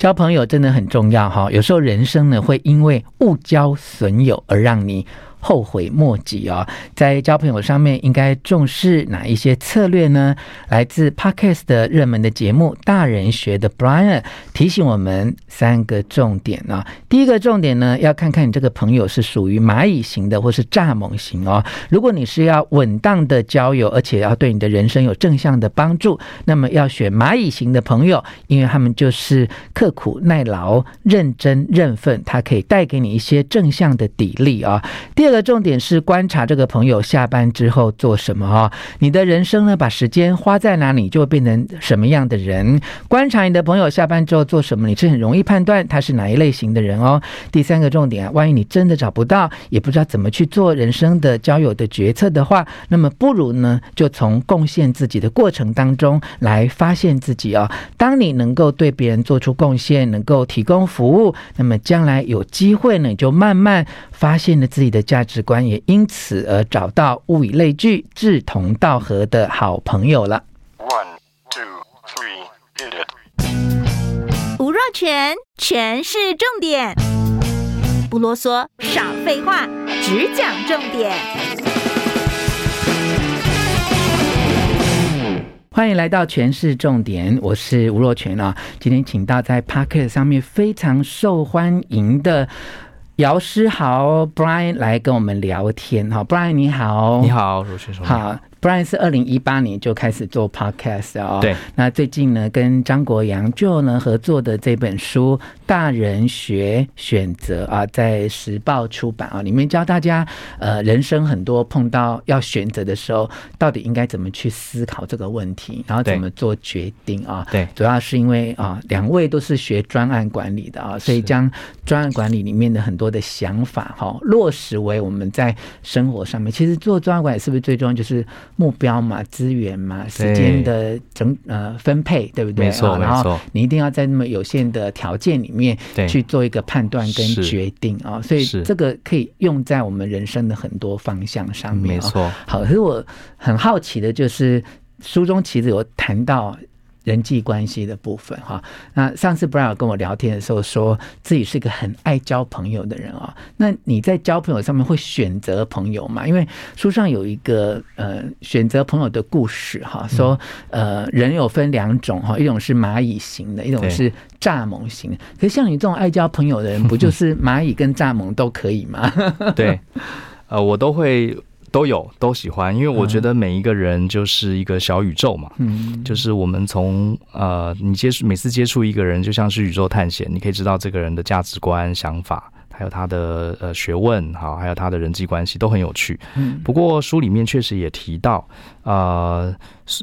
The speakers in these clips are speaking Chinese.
交朋友真的很重要哈。有时候人生呢，会因为误交损友而让你。后悔莫及哦，在交朋友上面应该重视哪一些策略呢？来自 Podcast 的热门的节目《大人学》的 Brian 提醒我们三个重点啊。第一个重点呢，要看看你这个朋友是属于蚂蚁型的，或是蚱蜢型哦。如果你是要稳当的交友，而且要对你的人生有正向的帮助，那么要选蚂蚁型的朋友，因为他们就是刻苦耐劳、认真认份，他可以带给你一些正向的砥砺啊。第二。这个重点是观察这个朋友下班之后做什么啊？你的人生呢，把时间花在哪里，就会变成什么样的人。观察你的朋友下班之后做什么，你是很容易判断他是哪一类型的人哦。第三个重点啊，万一你真的找不到，也不知道怎么去做人生的交友的决策的话，那么不如呢，就从贡献自己的过程当中来发现自己哦。当你能够对别人做出贡献，能够提供服务，那么将来有机会呢，你就慢慢发现了自己的价。值观也因此而找到物以类聚、志同道合的好朋友了。One, two, three, hit it. 吴若全，全是重点，不啰嗦，少废话，只讲重点。欢迎来到全市重点，我是吴若全啊。今天请到在 Podcast 上面非常受欢迎的。姚诗豪，Brian 来跟我们聊天哈，Brian 你好，你好，罗先生好。Brian 是二零一八年就开始做 Podcast 哦，对。那最近呢，跟张国洋 Joe 呢合作的这本书《大人学选择》啊，在时报出版啊，里面教大家呃，人生很多碰到要选择的时候，到底应该怎么去思考这个问题，然后怎么做决定啊？对，主要是因为啊，两位都是学专案管理的啊，所以将专案管理里面的很多的想法哈，落实为我们在生活上面。其实做专案管理是不是最重要就是？目标嘛，资源嘛，时间的整呃分配，对不对？没错，然后你一定要在那么有限的条件里面去做一个判断跟决定啊，所以这个可以用在我们人生的很多方向上面。没错，好，可是我很好奇的就是书中其实有谈到。人际关系的部分哈，那上次 Brian 跟我聊天的时候，说自己是一个很爱交朋友的人啊。那你在交朋友上面会选择朋友吗？因为书上有一个呃选择朋友的故事哈，说呃人有分两种哈，一种是蚂蚁型的，一种是蚱蜢型的。可是像你这种爱交朋友的人，不就是蚂蚁跟蚱蜢都可以吗？对，呃，我都会。都有都喜欢，因为我觉得每一个人就是一个小宇宙嘛，嗯，就是我们从呃，你接触每次接触一个人，就像是宇宙探险，你可以知道这个人的价值观、想法，还有他的呃学问，好，还有他的人际关系都很有趣。嗯，不过书里面确实也提到，呃，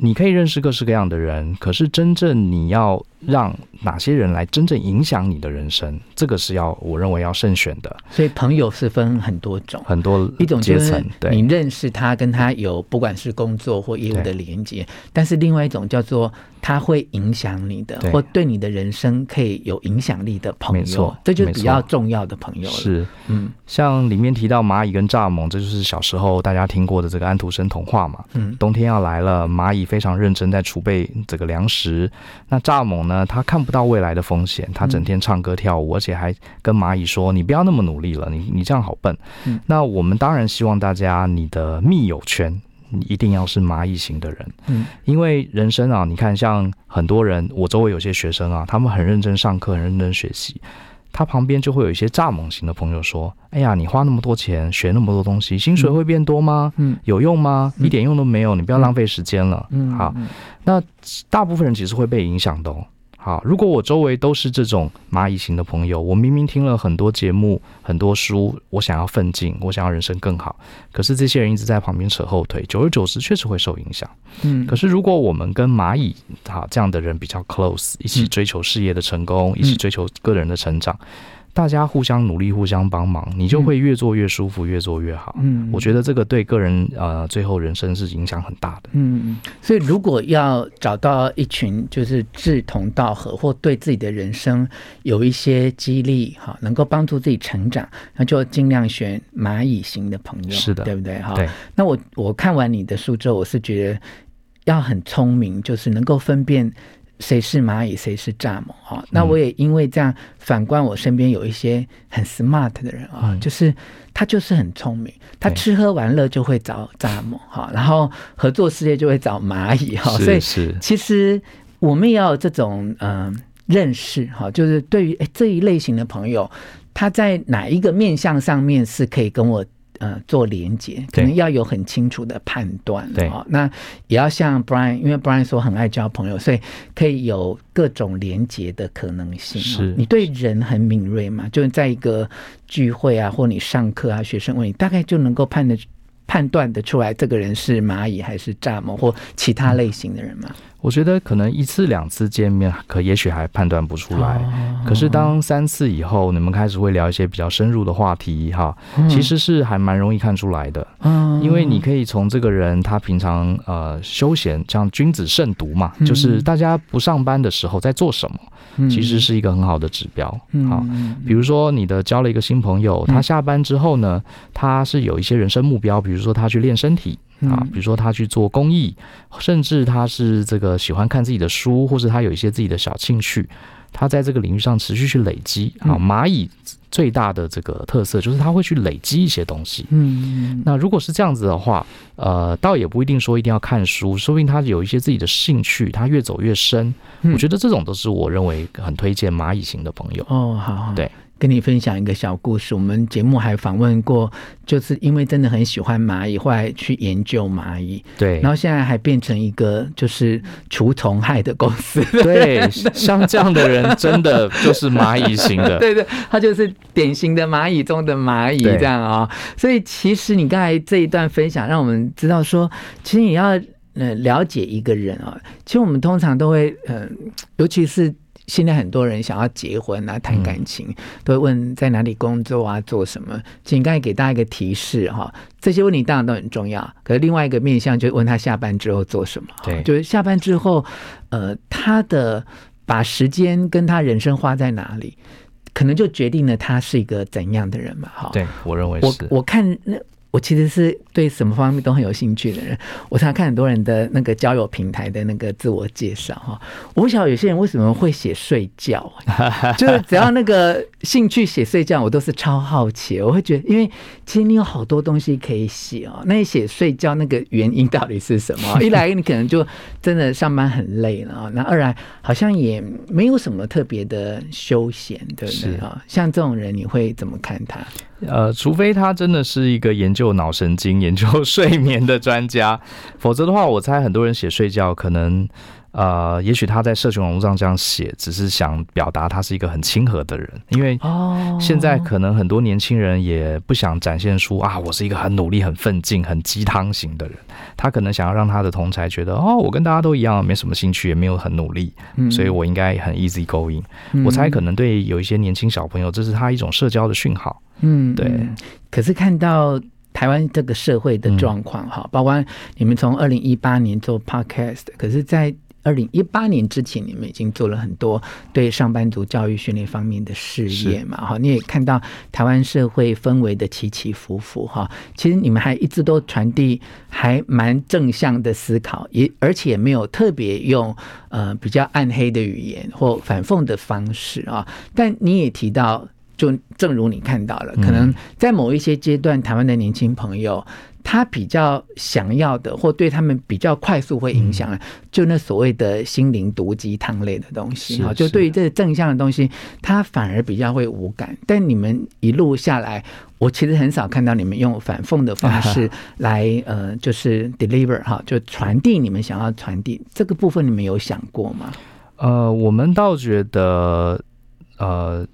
你可以认识各式各样的人，可是真正你要。让哪些人来真正影响你的人生？这个是要我认为要慎选的。所以朋友是分很多种，很多，一种阶层，对你认识他，跟他有不管是工作或业务的连接；但是另外一种叫做他会影响你的，或对你的人生可以有影响力的朋友。没错，这就是比较重要的朋友了。是，嗯，像里面提到蚂蚁跟蚱蜢，这就是小时候大家听过的这个安徒生童话嘛。嗯，冬天要来了，蚂蚁非常认真在储备这个粮食，那蚱蜢。那他看不到未来的风险，他整天唱歌跳舞，而且还跟蚂蚁说：“你不要那么努力了，你你这样好笨。”嗯那我们当然希望大家，你的密友圈你一定要是蚂蚁型的人，嗯，因为人生啊，你看，像很多人，我周围有些学生啊，他们很认真上课，很认真学习。他旁边就会有一些蚱蜢型的朋友说：“哎呀，你花那么多钱学那么多东西，薪水会变多吗？嗯，有用吗？一点用都没有，你不要浪费时间了。”嗯，好，那大部分人其实会被影响的哦。好，如果我周围都是这种蚂蚁型的朋友，我明明听了很多节目、很多书，我想要奋进，我想要人生更好，可是这些人一直在旁边扯后腿，久而久之确实会受影响。嗯，可是如果我们跟蚂蚁好这样的人比较 close，一起追求事业的成功，一起追求个人的成长。大家互相努力，互相帮忙，你就会越做越舒服，嗯、越做越好。嗯，我觉得这个对个人呃，最后人生是影响很大的。嗯，所以如果要找到一群就是志同道合，或对自己的人生有一些激励，哈，能够帮助自己成长，那就尽量选蚂蚁型的朋友。是的，对不对？哈，对。那我我看完你的书之后，我是觉得要很聪明，就是能够分辨。谁是蚂蚁，谁是蚱蜢啊？那我也因为这样反观我身边有一些很 smart 的人啊，嗯、就是他就是很聪明，他吃喝玩乐就会找蚱蜢哈，然后合作事业就会找蚂蚁哈，所以其实我们也要有这种嗯、呃、认识哈，就是对于这一类型的朋友，他在哪一个面相上面是可以跟我。呃，做连接可能要有很清楚的判断，对啊。那也要像 Brian，因为 Brian 说很爱交朋友，所以可以有各种连接的可能性。是，你对人很敏锐嘛？就是在一个聚会啊，或你上课啊，学生问你，大概就能够判得判断得出来，这个人是蚂蚁还是蚱蜢或其他类型的人吗？我觉得可能一次两次见面，可也许还判断不出来。哦、可是当三次以后，你们开始会聊一些比较深入的话题，哈，嗯、其实是还蛮容易看出来的。嗯，因为你可以从这个人他平常呃休闲，像君子慎独嘛，嗯、就是大家不上班的时候在做什么，嗯、其实是一个很好的指标。好，比如说你的交了一个新朋友，他下班之后呢，他是有一些人生目标，比如说他去练身体。啊，比如说他去做公益，甚至他是这个喜欢看自己的书，或是他有一些自己的小兴趣，他在这个领域上持续去累积。啊，蚂蚁最大的这个特色就是他会去累积一些东西。嗯，那如果是这样子的话，呃，倒也不一定说一定要看书，说不定他有一些自己的兴趣，他越走越深。我觉得这种都是我认为很推荐蚂蚁型的朋友。哦，好，对。跟你分享一个小故事，我们节目还访问过，就是因为真的很喜欢蚂蚁，后来去研究蚂蚁，对，然后现在还变成一个就是除虫害的公司，对，像这样的人真的就是蚂蚁型的，对 对，他就是典型的蚂蚁中的蚂蚁这样啊、哦，所以其实你刚才这一段分享，让我们知道说，其实你要呃了解一个人啊、哦，其实我们通常都会呃，尤其是。现在很多人想要结婚啊，谈感情，嗯、都会问在哪里工作啊，做什么。请刚才给大家一个提示哈，这些问题当然都很重要。可是另外一个面向就是问他下班之后做什么。对，就是下班之后，呃，他的把时间跟他人生花在哪里，可能就决定了他是一个怎样的人嘛。哈，对，我认为是。我我看那。我其实是对什么方面都很有兴趣的人。我常常看很多人的那个交友平台的那个自我介绍哈。我不晓得有些人为什么会写睡觉，就是只要那个兴趣写睡觉，我都是超好奇。我会觉得，因为其实你有好多东西可以写哦。那你写睡觉那个原因到底是什么？一来你可能就真的上班很累了啊。那二来好像也没有什么特别的休闲，对不对啊？像这种人，你会怎么看他？呃，除非他真的是一个研究脑神经、研究睡眠的专家，否则的话，我猜很多人写睡觉，可能呃，也许他在社群网络上这样写，只是想表达他是一个很亲和的人。因为现在可能很多年轻人也不想展现出啊，我是一个很努力、很奋进、很鸡汤型的人。他可能想要让他的同才觉得，哦，我跟大家都一样，没什么兴趣，也没有很努力，所以我应该很 easy going。我猜可能对有一些年轻小朋友，这是他一种社交的讯号。嗯，对。可是看到台湾这个社会的状况哈，嗯、包括你们从二零一八年做 podcast，可是，在二零一八年之前，你们已经做了很多对上班族教育训练方面的事业嘛？哈，你也看到台湾社会氛围的起起伏伏哈。其实你们还一直都传递还蛮正向的思考，也而且没有特别用呃比较暗黑的语言或反讽的方式啊。但你也提到。就正如你看到了，可能在某一些阶段，台湾的年轻朋友他比较想要的，或对他们比较快速会影响，就那所谓的心灵毒鸡汤类的东西哈。就对于这个正向的东西，他反而比较会无感。但你们一路下来，我其实很少看到你们用反讽的方式来呃，就是 deliver 哈，就传递你们想要传递这个部分，你们有想过吗？呃，我们倒觉得呃。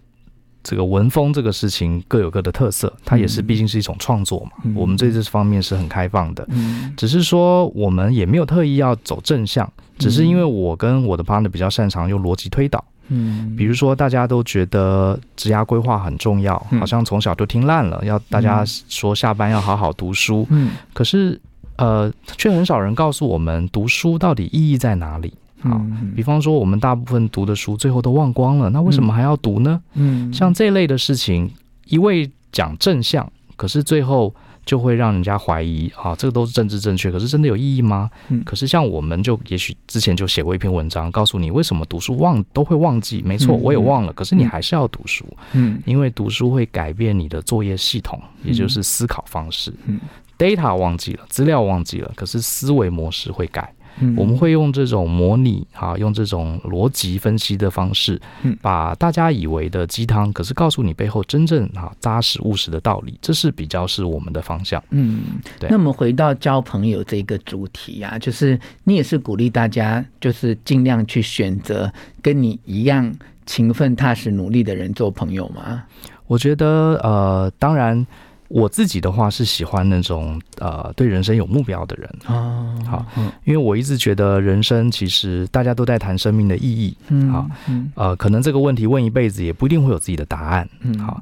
这个文风这个事情各有各的特色，它也是毕竟是一种创作嘛。嗯、我们对这方面是很开放的，嗯、只是说我们也没有特意要走正向，只是因为我跟我的 partner 比较擅长用逻辑推导。嗯，比如说大家都觉得职涯规划很重要，好像从小就听烂了，要大家说下班要好好读书。嗯，可是呃，却很少人告诉我们读书到底意义在哪里。好，比方说我们大部分读的书最后都忘光了，那为什么还要读呢？嗯，像这类的事情，一味讲正向，可是最后就会让人家怀疑啊，这个都是政治正确，可是真的有意义吗？嗯，可是像我们就也许之前就写过一篇文章，告诉你为什么读书忘都会忘记。没错，我也忘了，可是你还是要读书，嗯，因为读书会改变你的作业系统，也就是思考方式。嗯，data 忘记了，资料忘记了，可是思维模式会改。嗯、我们会用这种模拟啊，用这种逻辑分析的方式，把大家以为的鸡汤，可是告诉你背后真正啊扎实务实的道理，这是比较是我们的方向。嗯，对。那么回到交朋友这个主题啊，就是你也是鼓励大家，就是尽量去选择跟你一样勤奋踏实努力的人做朋友吗？我觉得呃，当然。我自己的话是喜欢那种呃对人生有目标的人。啊，好，因为我一直觉得人生其实大家都在谈生命的意义，嗯，好，呃，可能这个问题问一辈子也不一定会有自己的答案，嗯，好，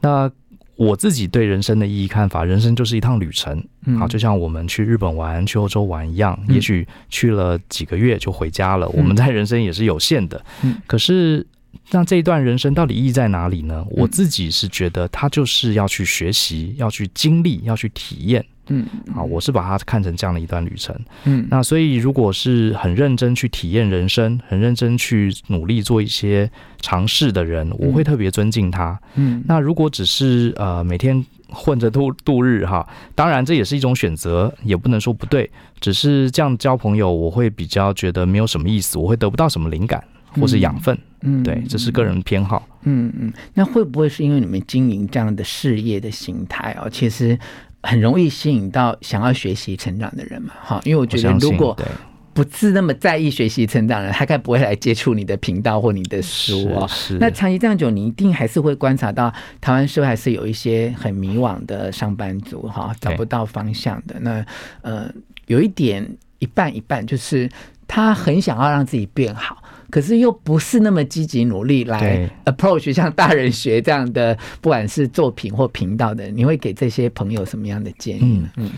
那我自己对人生的意义看法，人生就是一趟旅程，好，就像我们去日本玩、去欧洲玩一样，也许去了几个月就回家了，我们在人生也是有限的，嗯，可是。那这一段人生到底意义在哪里呢？我自己是觉得，他就是要去学习，要去经历，要去体验。嗯，啊，我是把它看成这样的一段旅程。嗯，那所以如果是很认真去体验人生，很认真去努力做一些尝试的人，我会特别尊敬他。嗯，那如果只是呃每天混着度度日哈，当然这也是一种选择，也不能说不对。只是这样交朋友，我会比较觉得没有什么意思，我会得不到什么灵感。或是养分，嗯，对，这是个人偏好，嗯嗯。那会不会是因为你们经营这样的事业的形态哦，其实很容易吸引到想要学习成长的人嘛？哈，因为我觉得如果不是那么在意学习成长的人，他该不会来接触你的频道或你的书哦。是。那长期这样久，你一定还是会观察到台湾社会还是有一些很迷惘的上班族哈，找不到方向的。那呃，有一点一半一半，就是他很想要让自己变好。可是又不是那么积极努力来 approach 像大人学这样的，不管是作品或频道的，你会给这些朋友什么样的建议？嗯嗯。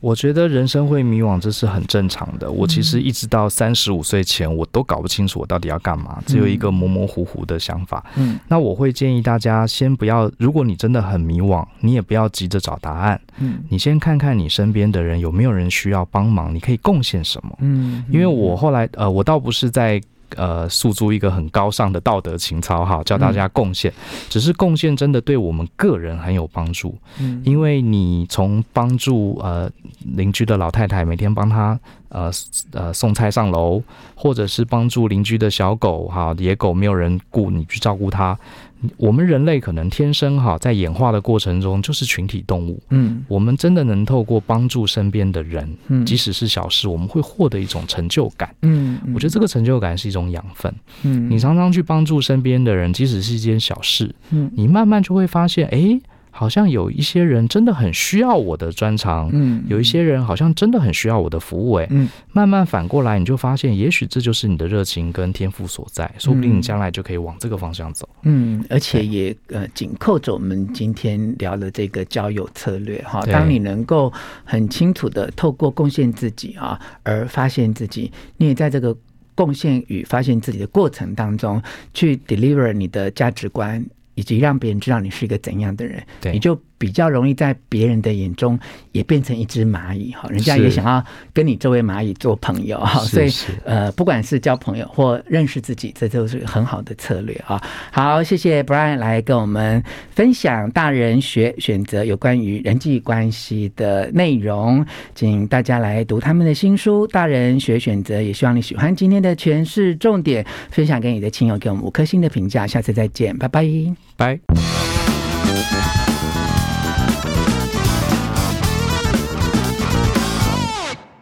我觉得人生会迷惘，这是很正常的。我其实一直到三十五岁前，我都搞不清楚我到底要干嘛，只有一个模模糊糊的想法。嗯，那我会建议大家先不要，如果你真的很迷惘，你也不要急着找答案。嗯，你先看看你身边的人有没有人需要帮忙，你可以贡献什么。嗯，因为我后来呃，我倒不是在。呃，诉诸一个很高尚的道德情操哈，叫大家贡献，只是贡献真的对我们个人很有帮助。嗯，因为你从帮助呃邻居的老太太，每天帮她呃呃送菜上楼，或者是帮助邻居的小狗哈，野狗没有人顾，你去照顾它。我们人类可能天生哈，在演化的过程中就是群体动物。嗯，我们真的能透过帮助身边的人，嗯，即使是小事，我们会获得一种成就感。嗯，我觉得这个成就感是一种养分。嗯，你常常去帮助身边的人，即使是一件小事，嗯，你慢慢就会发现，哎。好像有一些人真的很需要我的专长，嗯，有一些人好像真的很需要我的服务，哎，嗯，慢慢反过来，你就发现，也许这就是你的热情跟天赋所在，说不定你将来就可以往这个方向走，嗯，而且也呃紧扣着我们今天聊的这个交友策略哈，当你能够很清楚的透过贡献自己啊，而发现自己，你也在这个贡献与发现自己的过程当中去 deliver 你的价值观。以及让别人知道你是一个怎样的人，对，你就比较容易在别人的眼中也变成一只蚂蚁哈，人家也想要跟你这位蚂蚁做朋友哈，所以呃，不管是交朋友或认识自己，这都是很好的策略啊。好，谢谢 Brian 来跟我们分享大人学选择有关于人际关系的内容，请大家来读他们的新书《大人学选择》，也希望你喜欢今天的诠释重点，分享给你的亲友，给我们五颗星的评价，下次再见，拜拜。拜。